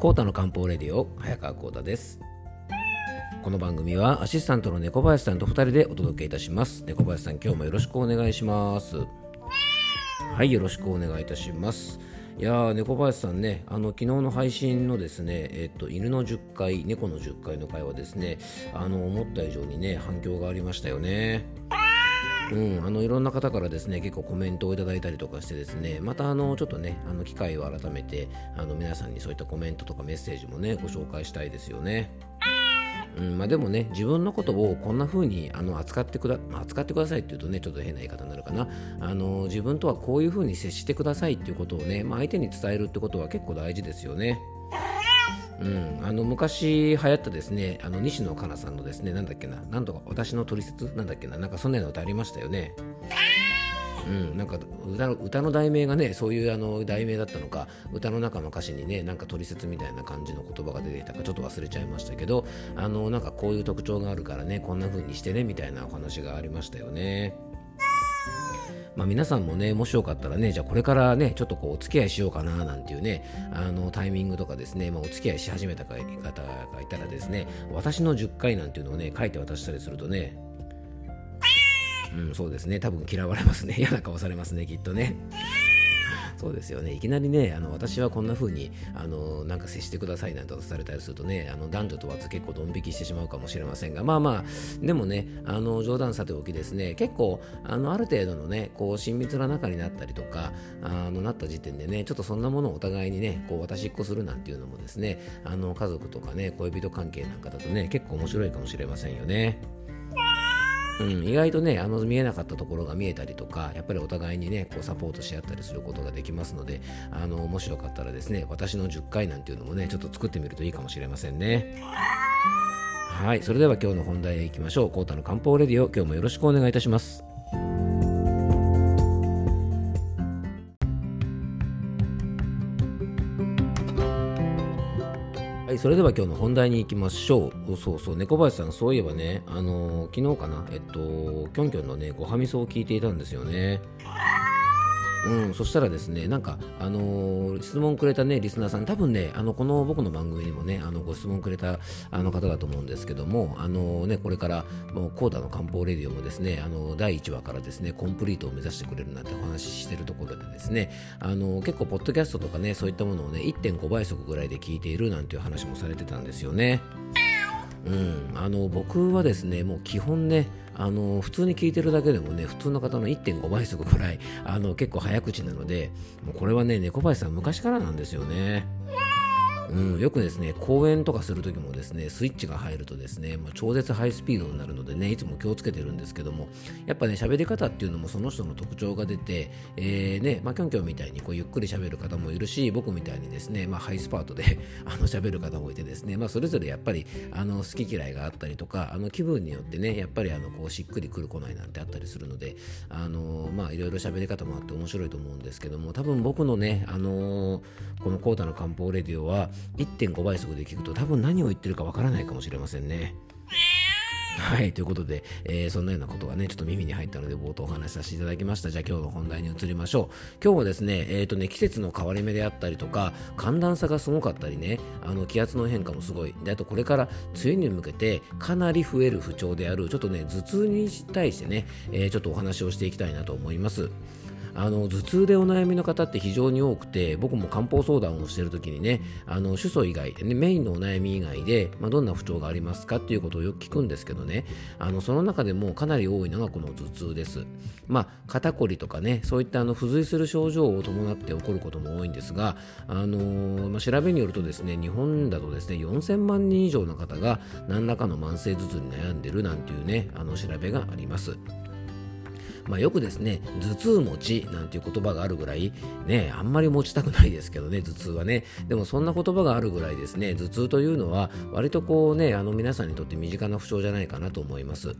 コータの漢方レディオ早川コータです。この番組はアシスタントの猫林さんと2人でお届けいたします。猫林さん今日もよろしくお願いします。はいよろしくお願いいたします。いやー猫林さんねあの昨日の配信のですねえっと犬の10回猫の10回の会はですねあの思った以上にね反響がありましたよね。うん、あのいろんな方からですね結構コメントをいただいたりとかしてですねまたあのちょっとねあの機会を改めてあの皆さんにそういったコメントとかメッセージもねご紹介したいですよね。うんまあ、でもね自分のことをこんな風にあの扱ってくだ、まあ、扱ってくださいっていうとねちょっと変な言い方になるかなあの自分とはこういう風に接してくださいっていうことをね、まあ、相手に伝えるってことは結構大事ですよね。うん、あの昔流行ったですねあの西野カナさんのですねなんだっけななんとか私の取説なんだっけななんかそんなような歌ありましたよね。うん、なんか歌の歌の題名がねそういうあの題名だったのか歌の中の歌詞にねなんか取説みたいな感じの言葉が出ていたかちょっと忘れちゃいましたけどあのなんかこういう特徴があるからねこんな風にしてねみたいなお話がありましたよね。まあ、皆さんもね、もしよかったらね、じゃあこれからね、ちょっとこうお付き合いしようかななんていうね、あのタイミングとかですね、まあ、お付き合いし始めた方がいたらですね、私の10回なんていうのをね、書いて渡したりするとね、うん、そうですね、多分嫌われますね、嫌な顔されますね、きっとね。そうですよね。いきなりね、あの私はこんな風にあのなんか接してくださいなんてされたりするとね、あの男女問わず結構ドン引きしてしまうかもしれませんが、まあまあ、でもね、あの冗談さておきですね、結構あのある程度のね、こう親密な仲になったりとか、あのなった時点でね、ちょっとそんなものをお互いにね、こう渡しっこするなんていうのもですね、あの家族とかね、恋人関係なんかだとね、結構面白いかもしれませんよね。うん、意外とねあの見えなかったところが見えたりとかやっぱりお互いにねこうサポートし合ったりすることができますのであのもしよかったらですね私の10回なんていうのもねちょっと作ってみるといいかもしれませんね。はいそれでは今日の本題へ行きましょう。コータの漢方レディオ今日もよろしくお願いいたします。それでは今日の本題に行きましょう。そうそう、猫林さん、そういえばね、あのー、昨日かな、えっと、きょんきょんのね、ごはみそを聞いていたんですよね。うん、そしたらですね、なんか、あのー、質問くれたね、リスナーさん、多分ね、あの、この僕の番組にもね、あの、ご質問くれた、あの方だと思うんですけども、あのー、ね、これから、もう、コーダの漢方レディオもですね、あの、第1話からですね、コンプリートを目指してくれるなんてお話ししてるところでですね、あのー、結構、ポッドキャストとかね、そういったものをね、1.5倍速ぐらいで聞いているなんていう話もされてたんですよね。うん、あの僕はですねもう基本ねあの普通に聞いてるだけでもね普通の方の1.5倍速ぐらいあの結構早口なのでもうこれはね猫林さん昔からなんですよね。うん、よくですね公演とかするときもですねスイッチが入るとですね、まあ、超絶ハイスピードになるのでねいつも気をつけてるんですけどもやっぱね喋り方っていうのもその人の特徴が出て、えー、ねまあ、キョンキョンみたいにこうゆっくり喋る方もいるし僕みたいにですね、まあ、ハイスパートで あの喋る方もいてですね、まあ、それぞれやっぱりあの好き嫌いがあったりとかあの気分によってねやっぱりあのこうしっくりくる来ないなんてあったりするのであのまあいろいろ喋り方もあって面白いと思うんですけども多分僕のねあのこのコータの漢方レディオは1.5倍速で聞くと多分何を言ってるかわからないかもしれませんね。はい、ということで、えー、そんなようなことがね、ちょっと耳に入ったので冒頭お話しさせていただきました。じゃあ今日の本題に移りましょう。今日はですね、えっ、ー、とね、季節の変わり目であったりとか、寒暖差がすごかったりね、あの気圧の変化もすごい。で、あとこれから梅雨に向けてかなり増える不調である、ちょっとね、頭痛に対してね、えー、ちょっとお話をしていきたいなと思います。あの頭痛でお悩みの方って非常に多くて僕も漢方相談をしている時にねあの主訴以外、ね、メインのお悩み以外で、まあ、どんな不調がありますかっていうことをよく聞くんですけどねあのその中でもかなり多いのがこの頭痛です。まあ、肩こりとかねそういったあの付随する症状を伴って起こることも多いんですが、あのー、まあ、調べによるとですね日本だとですね4000万人以上の方が何らかの慢性頭痛に悩んでるなんていうねあの調べがあります。まあ、よくですね頭痛持ちなんていう言葉があるぐらいねあんまり持ちたくないですけどね頭痛はね。でもそんな言葉があるぐらいですね頭痛というのは割とこうねあの皆さんにとって身近な不調じゃないかなと思います。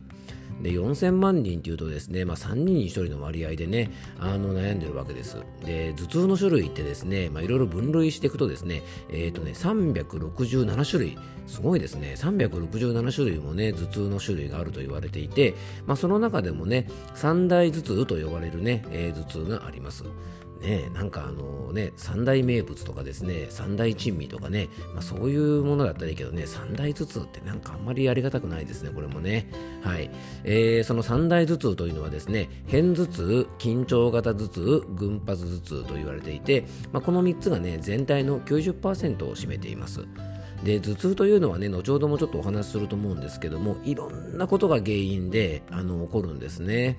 で4000万人というとですね、まあ、3人に1人の割合でねあの悩んでるわけです。で頭痛の種類ってですね、いろいろ分類していくとですねえっ、ー、とね367種類すごいですね。367種類もね頭痛の種類があると言われていて、まあ、その中でもね三大頭痛と呼ばれるね、えー、頭痛があります。ね、なんかあのね、三大名物とかですね、三大珍味とかね、まあ、そういうものだったらいいけどね、三大頭痛ってなんかあんまりありがたくないですね、これもね。はい。えー、その三大頭痛というのはですね、片頭痛、緊張型頭痛、群発頭痛と言われていて、まあ、この3つがね、全体の90%を占めています。で頭痛というのはね後ほどもちょっとお話しすると思うんですけどもいろんなことが原因であの起こるんですね。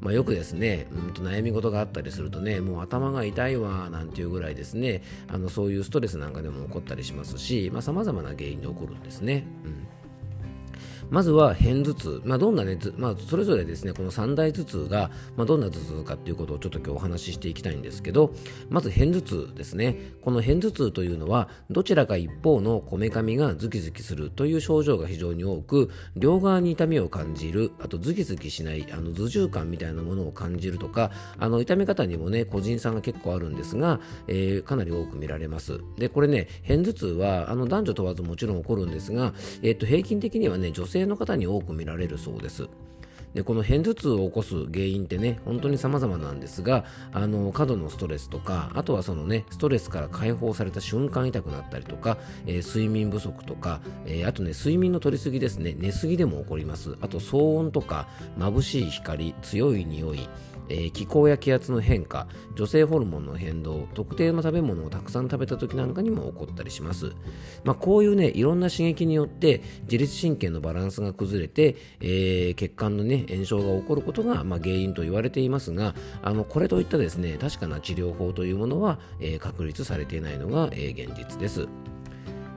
まあ、よくですね、うんと悩み事があったりするとね、もう頭が痛いわなんていうぐらいですね、あのそういうストレスなんかでも起こったりしますし、さまざ、まな原因で起こるんですね。うんまずは片頭痛、まあ、どんなね、まあ、それぞれですね、この三大頭痛が、まあ、どんな頭痛かっていうことをちょっと今日お話ししていきたいんですけど、まず片頭痛ですね。この片頭痛というのは、どちらか一方のこめかみがズキズキするという症状が非常に多く、両側に痛みを感じる、あとズキズキしない、あの頭重感みたいなものを感じるとか、あの痛み方にもね、個人差が結構あるんですが、えー、かなり多く見られます。で、これね、片頭痛はあの男女問わずもちろん起こるんですが、えー、っと平均的にはね、女性性の方に多く見られるそうです。でこの片頭痛を起こす原因ってね本当に様々なんですがあの過度のストレスとかあとはそのねストレスから解放された瞬間痛くなったりとか、えー、睡眠不足とか、えー、あとね睡眠の取りすぎですね寝すぎでも起こりますあと騒音とか眩しい光強い匂いえー、気候や気圧の変化、女性ホルモンの変動、特定の食べ物をたくさん食べた時なんかにも起こったりします。まあ、こういうね、いろんな刺激によって自律神経のバランスが崩れて、えー、血管のね、炎症が起こることが、まあ、原因と言われていますが、あの、これといったですね、確かな治療法というものは、えー、確立されていないのが、え現実です。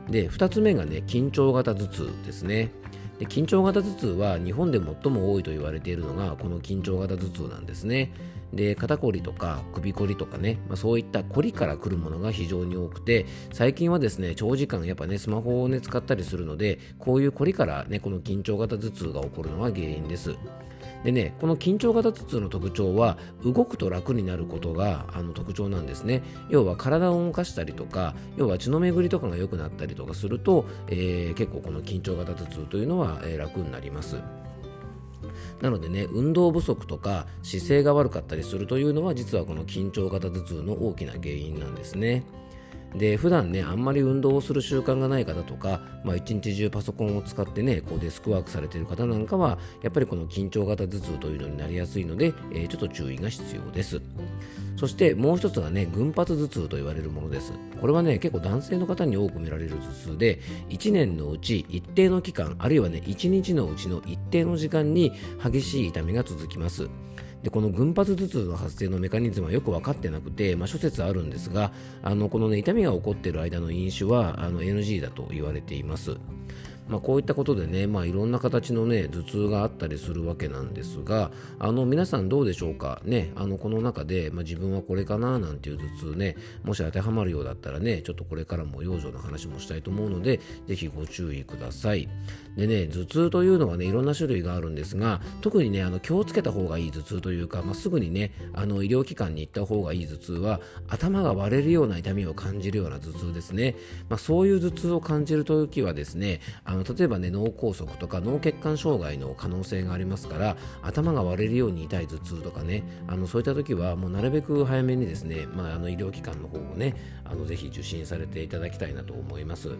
で、2つ目がね、緊張型頭痛ですね。で緊張型頭痛は日本で最も多いと言われているのがこの緊張型頭痛なんですね。で肩こりとか首こりとかね、まあ、そういったこりからくるものが非常に多くて最近はですね長時間やっぱねスマホをね使ったりするのでこういうこりからねこの緊張型頭痛が起こるのが原因です。でね、この緊張型頭痛の特徴は動くと楽になることがあの特徴なんですね。要は体を動かしたりとか、要は血の巡りとかが良くなったりとかすると、えー、結構この緊張型頭痛というのは、えー、楽になります。なのでね、運動不足とか姿勢が悪かったりするというのは実はこの緊張型頭痛の大きな原因なんですね。で普段ねあんまり運動をする習慣がない方とか、まあ、一日中パソコンを使ってねこうデスクワークされている方なんかはやっぱりこの緊張型頭痛というのになりやすいので、えー、ちょっと注意が必要です。そしてもう一つがね群発頭痛と言われるものです。これはね結構男性の方に多く見られる頭痛で1年のうち一定の期間あるいはね1日のうちの一定の時間に激しい痛みが続きます。でこの群発頭痛の発生のメカニズムはよく分かってなくて、まあ、諸説あるんですがあのこの、ね、痛みが起こっている間の飲酒はあの NG だと言われています。まあ、こういったことでね、まあ、いろんな形の、ね、頭痛があったりするわけなんですがあの皆さんどうでしょうか、ね、あのこの中で、まあ、自分はこれかな？なんていう頭痛ねもし当てはまるようだったらねちょっとこれからも養生の話もしたいと思うのでぜひご注意ください。でね頭痛というのはねいろんな種類があるんですが特にねあの気をつけた方がいい頭痛というか、まあ、すぐにねあの医療機関に行った方がいい頭痛は頭が割れるような痛みを感じるような頭痛ですね、まあ、そういう頭痛を感じるときはですねあの例えばね脳梗塞とか脳血管障害の可能性がありますから頭が割れるように痛い頭痛とかねあのそういった時はもうなるべく早めにですね、まあ、あの医療機関の方をねあのぜひ受診されていただきたいなと思います。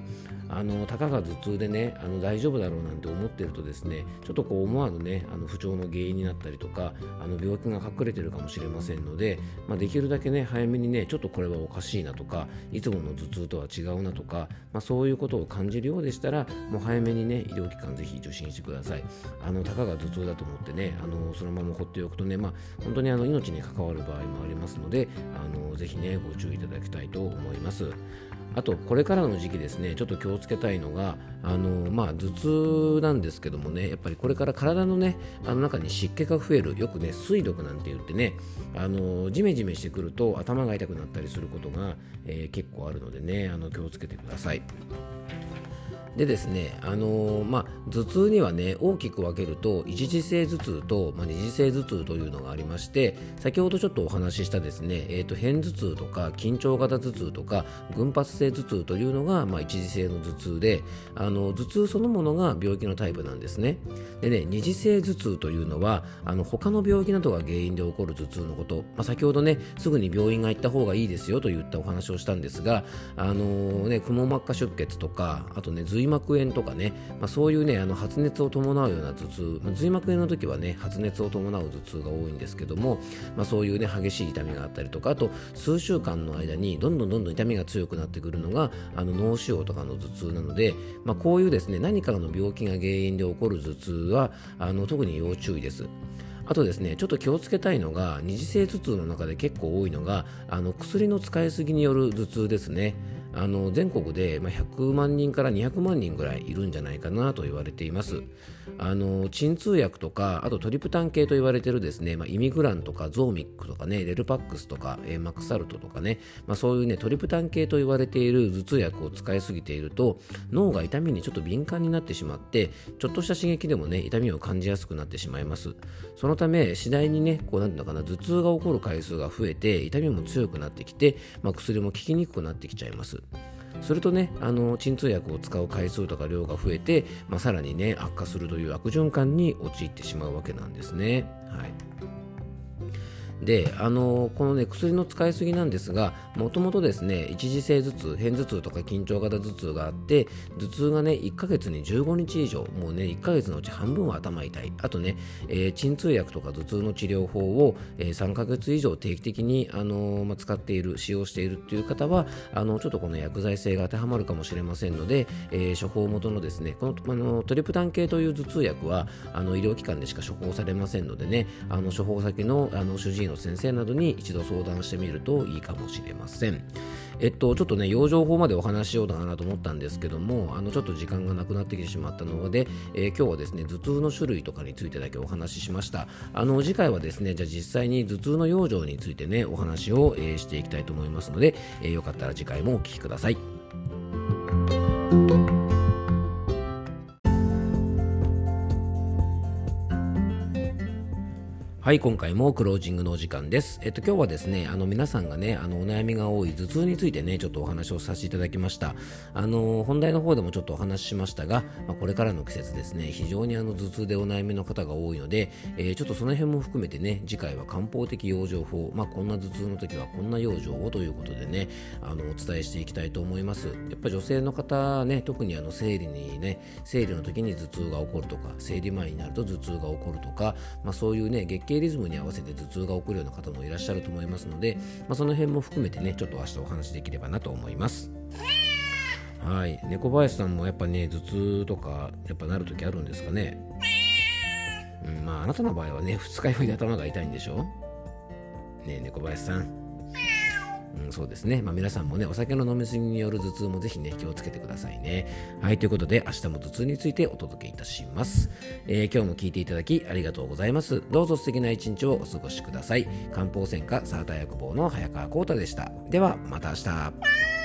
あのたかが頭痛でねあの大丈夫だろうなんて思ってるとですねちょっとこう思わぬねあの不調の原因になったりとかあの病気が隠れてるかもしれませんので、まあ、できるだけね早めにねちょっとこれはおかしいなとかいつもの頭痛とは違うなとか、まあ、そういうことを感じるようでしたらもう早めにね医療機関ぜひ受診してくださいあのたかが頭痛だと思ってねあのそのまま放っておくとね、まあ、本当にあの命に関わる場合もありますのであのぜひねご注意いただきたいと思いますあとこれからの時期ですねちょっと気をつけたいのがあの、まあ、頭痛なんですけどもねやっぱりこれから体のねあの中に湿気が増えるよくね水毒なんて言ってねあのジメジメしてくると頭が痛くなったりすることが、えー、結構あるのでねあの気をつけてください。でですね、あのー、まあ、頭痛にはね大きく分けると一次性頭痛と、まあ、二次性頭痛というのがありまして先ほどちょっとお話ししたですね、えーと、片頭痛とか緊張型頭痛とか群発性頭痛というのが、まあ、一次性の頭痛であの頭痛そのものが病気のタイプなんですね。でね二次性頭痛というのはあの他の病気などが原因で起こる頭痛のこと、まあ、先ほどねすぐに病院が行った方がいいですよといったお話をしたんですがあのー、ね、くも膜下出血とかあとね髄髄膜炎とかね、まあ、そういうねあの発熱を伴うような頭痛、まあ、髄膜炎の時はね発熱を伴う頭痛が多いんですけども、まあ、そういうね激しい痛みがあったりとかあと数週間の間にどんどんどんどん痛みが強くなってくるのがあの脳腫瘍とかの頭痛なので、まあ、こういうですね何かの病気が原因で起こる頭痛はあの特に要注意です。あとですね、ちょっと気をつけたいのが、二次性頭痛の中で結構多いのが、あの薬の使いすぎによる頭痛ですね。あの全国で100万人から200万人ぐらいいるんじゃないかなと言われています。あの鎮痛薬とかあとトリプタン系と言われてるですね、まあ、イミグランとかゾーミックとかねレルパックスとか、えー、マクサルトとかね、まあ、そういうねトリプタン系と言われている頭痛薬を使いすぎていると脳が痛みにちょっと敏感になってしまってちょっとした刺激でもね痛みを感じやすくなってしまいますそのため次第にねこうなんていうのかな頭痛が起こる回数が増えて痛みも強くなってきて、まあ、薬も効きにくくなってきちゃいますするとねあの鎮痛薬を使う回数とか量が増えて、まあ、さらにね悪化するという悪循環に陥ってしまうわけなんですね。はいであのこのね薬の使いすぎなんですがもともとですね一次性頭痛片頭痛とか緊張型頭痛があって頭痛がね1ヶ月に15日以上もうね1ヶ月のうち半分は頭痛い。あとね、えー、鎮痛薬とか頭痛の治療法を、えー、3ヶ月以上定期的に、あのー、まあ、使っている使用しているっていう方はあのちょっとこの薬剤性が当てはまるかもしれませんので、え処方元のですねこのあのトリプタン系という頭痛薬はあの医療機関でしか処方されませんのでねあの処方先のあの主治医の先生などに一度相談してみるといいかもしれません。えっと、ちょっとね、養生法までお話ししようかなと思ったんですけども、あの、ちょっと時間がなくなってきてしまったので、えー、今日はですね、頭痛の種類とかについてだけお話ししました。あの、次回はですね、じゃあ実際に頭痛の養生についてね、お話を、えー、していきたいと思いますので、えー、よかったら次回もお聴きください。はい、今回もクロージングのお時間です。えっと、今日はですね、あの、皆さんがね、あの、お悩みが多い頭痛についてね、ちょっとお話をさせていただきました。あの、本題の方でもちょっとお話ししましたが、まあ、これからの季節ですね、非常にあの、頭痛でお悩みの方が多いので、えー、ちょっとその辺も含めてね、次回は漢方的養生法、まあ、こんな頭痛の時はこんな養生をということでね、あの、お伝えしていきたいと思います。やっぱ女性の方ね、特にあの、生理にね、生理の時に頭痛が起こるとか、生理前になると頭痛が起こるとか、まあ、そういうね、月経リズムに合わせて頭痛が起こるような方もいらっしゃると思いますので、まあ、その辺も含めてねちょっと明日お話しできればなと思います。はい。猫林さんもやっぱね頭痛とかやっぱなるときあるんですかね？うんまああなたの場合はね二日酔いで頭が痛いんでしょ？ね猫林さん。うん、そうですね。まあ、皆さんもね、お酒の飲みすぎによる頭痛もぜひね、気をつけてくださいね。はい、ということで、明日も頭痛についてお届けいたします。えー、今日も聞いていただきありがとうございます。どうぞ素敵な一日をお過ごしください。漢方専科サーター薬房の早川幸太でした。では、また明日。